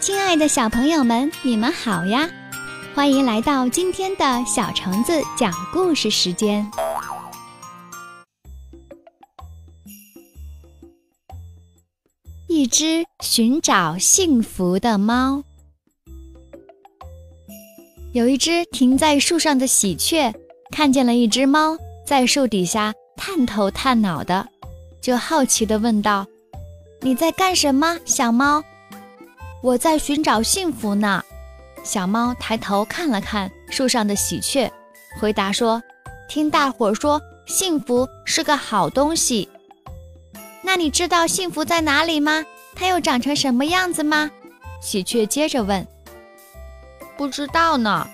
亲爱的小朋友们，你们好呀！欢迎来到今天的小橙子讲故事时间。一只寻找幸福的猫。有一只停在树上的喜鹊，看见了一只猫在树底下探头探脑的，就好奇地问道：“你在干什么，小猫？”我在寻找幸福呢。小猫抬头看了看树上的喜鹊，回答说：“听大伙儿说，幸福是个好东西。那你知道幸福在哪里吗？它又长成什么样子吗？”喜鹊接着问。“不知道呢。”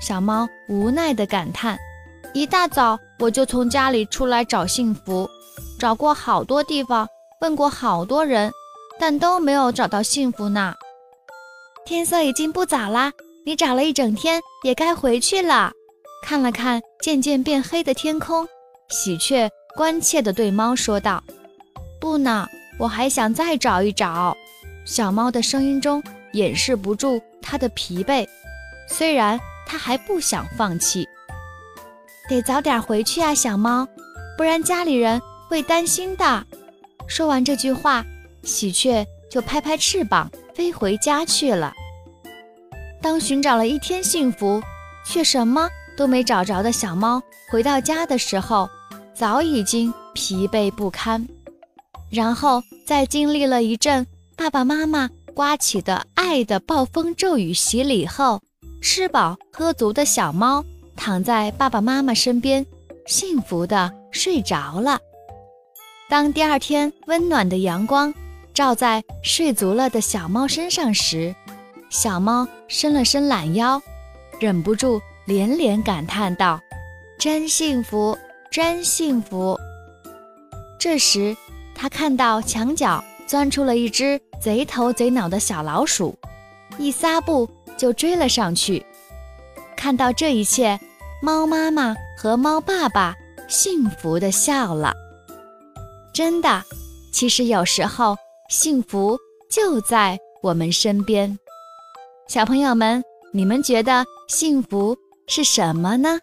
小猫无奈地感叹。“一大早我就从家里出来找幸福，找过好多地方，问过好多人，但都没有找到幸福呢。”天色已经不早啦，你找了一整天，也该回去了。看了看渐渐变黑的天空，喜鹊关切地对猫说道：“不呢，我还想再找一找。”小猫的声音中掩饰不住它的疲惫，虽然它还不想放弃。得早点回去啊，小猫，不然家里人会担心的。说完这句话，喜鹊就拍拍翅膀。飞回家去了。当寻找了一天幸福，却什么都没找着的小猫回到家的时候，早已经疲惫不堪。然后在经历了一阵爸爸妈妈刮起的爱的暴风骤雨洗礼后，吃饱喝足的小猫躺在爸爸妈妈身边，幸福的睡着了。当第二天温暖的阳光。照在睡足了的小猫身上时，小猫伸了伸懒腰，忍不住连连感叹道：“真幸福，真幸福！”这时，它看到墙角钻出了一只贼头贼脑的小老鼠，一撒步就追了上去。看到这一切，猫妈妈和猫爸爸幸福地笑了。真的，其实有时候。幸福就在我们身边，小朋友们，你们觉得幸福是什么呢？